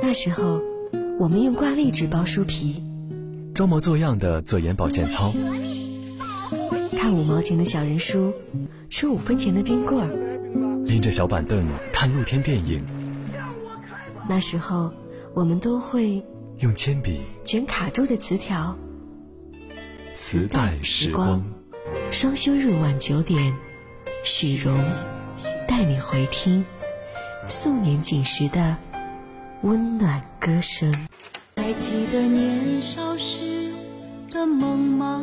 那时候，我们用挂历纸包书皮，装模作样的做眼保健操，看五毛钱的小人书，吃五分钱的冰棍儿，拎着小板凳看露天电影。那时候，我们都会用铅笔卷卡住的磁条。磁带时光，双休日晚九点，许荣带你回听素年锦时的温暖歌声。还记得年少时的梦吗？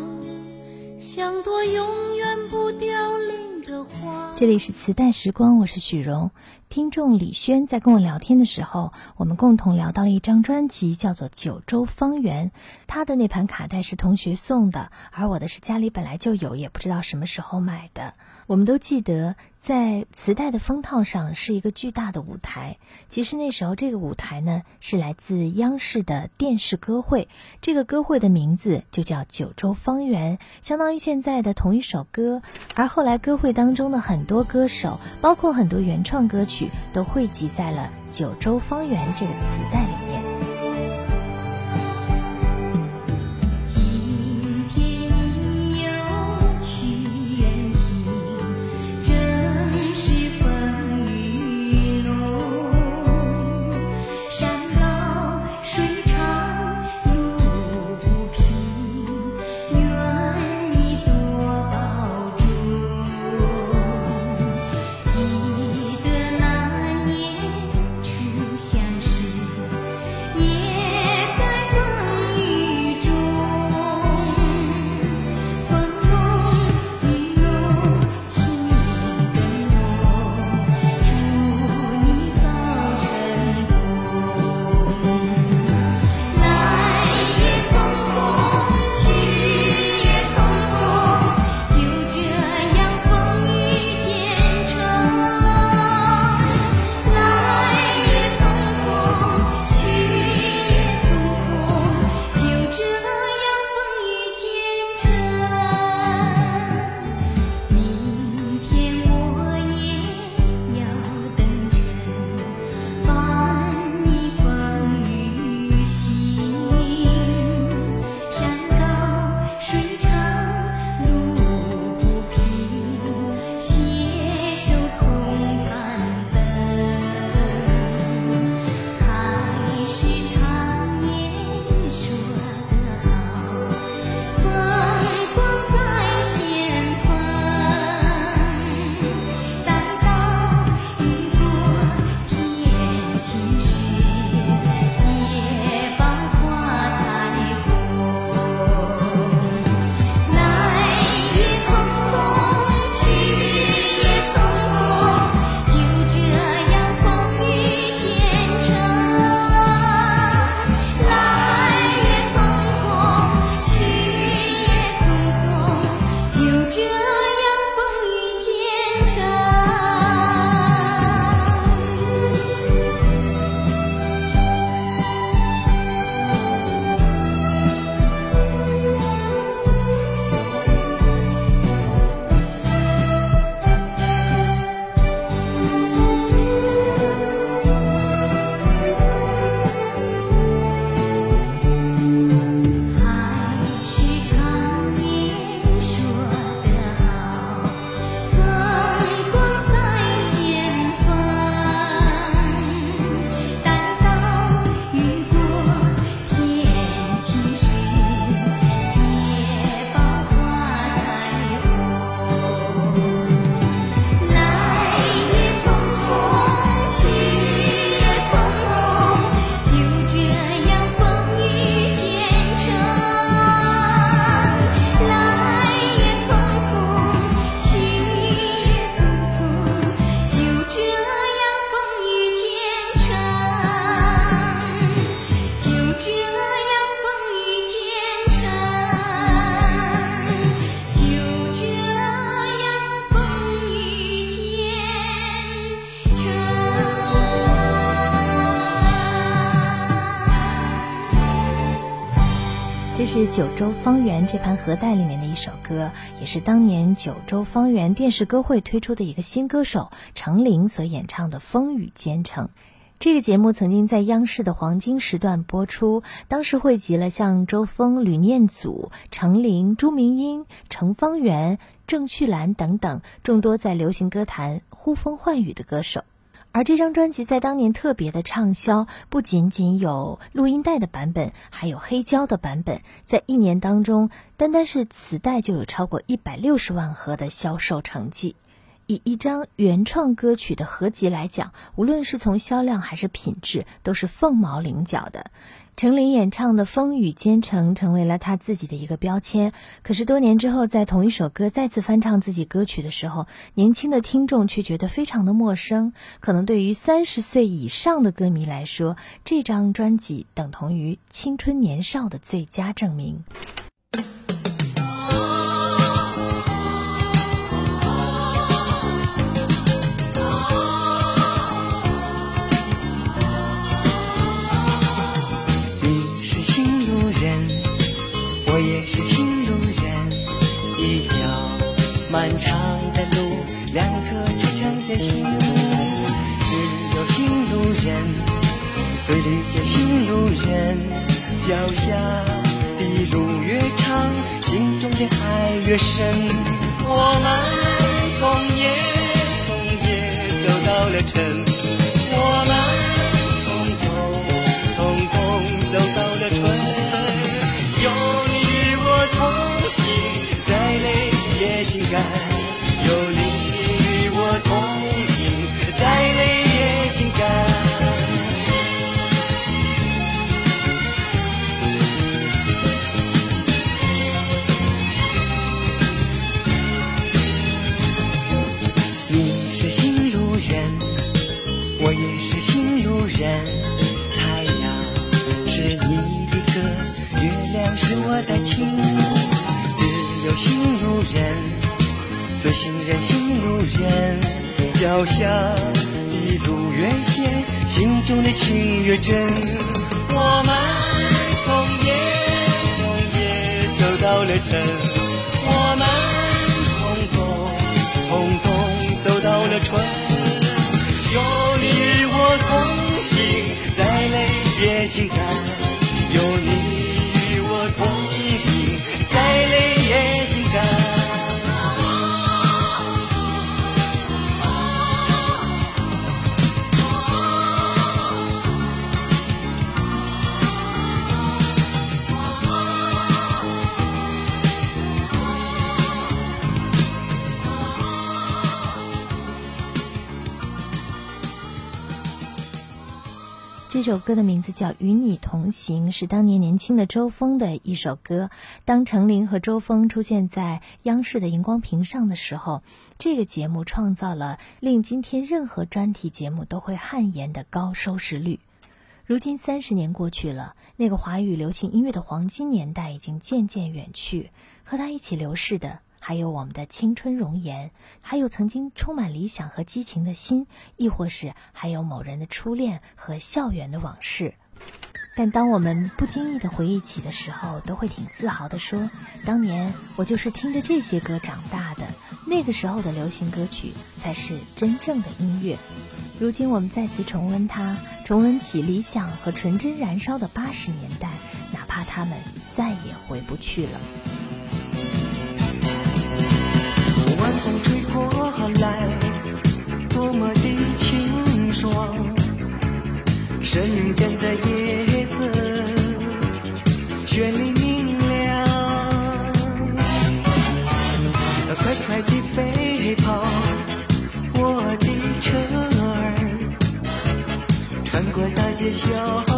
像朵永远不凋零的花。这里是磁带时光，我是许荣。听众李轩在跟我聊天的时候，我们共同聊到了一张专辑，叫做《九州方圆》。他的那盘卡带是同学送的，而我的是家里本来就有，也不知道什么时候买的。我们都记得。在磁带的封套上是一个巨大的舞台。其实那时候这个舞台呢是来自央视的电视歌会，这个歌会的名字就叫《九州方圆》，相当于现在的同一首歌。而后来歌会当中的很多歌手，包括很多原创歌曲，都汇集在了《九州方圆》这个磁带里是九州方圆这盘盒带里面的一首歌，也是当年九州方圆电视歌会推出的一个新歌手程琳所演唱的《风雨兼程》。这个节目曾经在央视的黄金时段播出，当时汇集了像周峰、吕念祖、程琳、朱明英、程方圆、郑绪岚等等众多在流行歌坛呼风唤雨的歌手。而这张专辑在当年特别的畅销，不仅仅有录音带的版本，还有黑胶的版本。在一年当中，单单是磁带就有超过一百六十万盒的销售成绩。以一张原创歌曲的合集来讲，无论是从销量还是品质，都是凤毛麟角的。程琳演唱的《风雨兼程》成为了她自己的一个标签。可是多年之后，在同一首歌再次翻唱自己歌曲的时候，年轻的听众却觉得非常的陌生。可能对于三十岁以上的歌迷来说，这张专辑等同于青春年少的最佳证明。情路人，一条漫长的路，两颗赤诚的心。只有情路人最理解情路人，脚下的路越长，心中的爱越深。我们从夜从夜走到了晨。脚下的路越险，心中的情越真。我们从夜从夜走到了晨，我们从冬从冬走到了春。有你与我同行，再累也心甘。这首歌的名字叫《与你同行》，是当年年轻的周峰的一首歌。当程琳和周峰出现在央视的荧光屏上的时候，这个节目创造了令今天任何专题节目都会汗颜的高收视率。如今三十年过去了，那个华语流行音乐的黄金年代已经渐渐远去，和他一起流逝的。还有我们的青春容颜，还有曾经充满理想和激情的心，亦或是还有某人的初恋和校园的往事。但当我们不经意的回忆起的时候，都会挺自豪的说：“当年我就是听着这些歌长大的，那个时候的流行歌曲才是真正的音乐。”如今我们再次重温它，重温起理想和纯真燃烧的八十年代，哪怕他们再也回不去了。深圳的夜色绚丽明亮，快快地飞跑，我的车儿穿过大街小巷，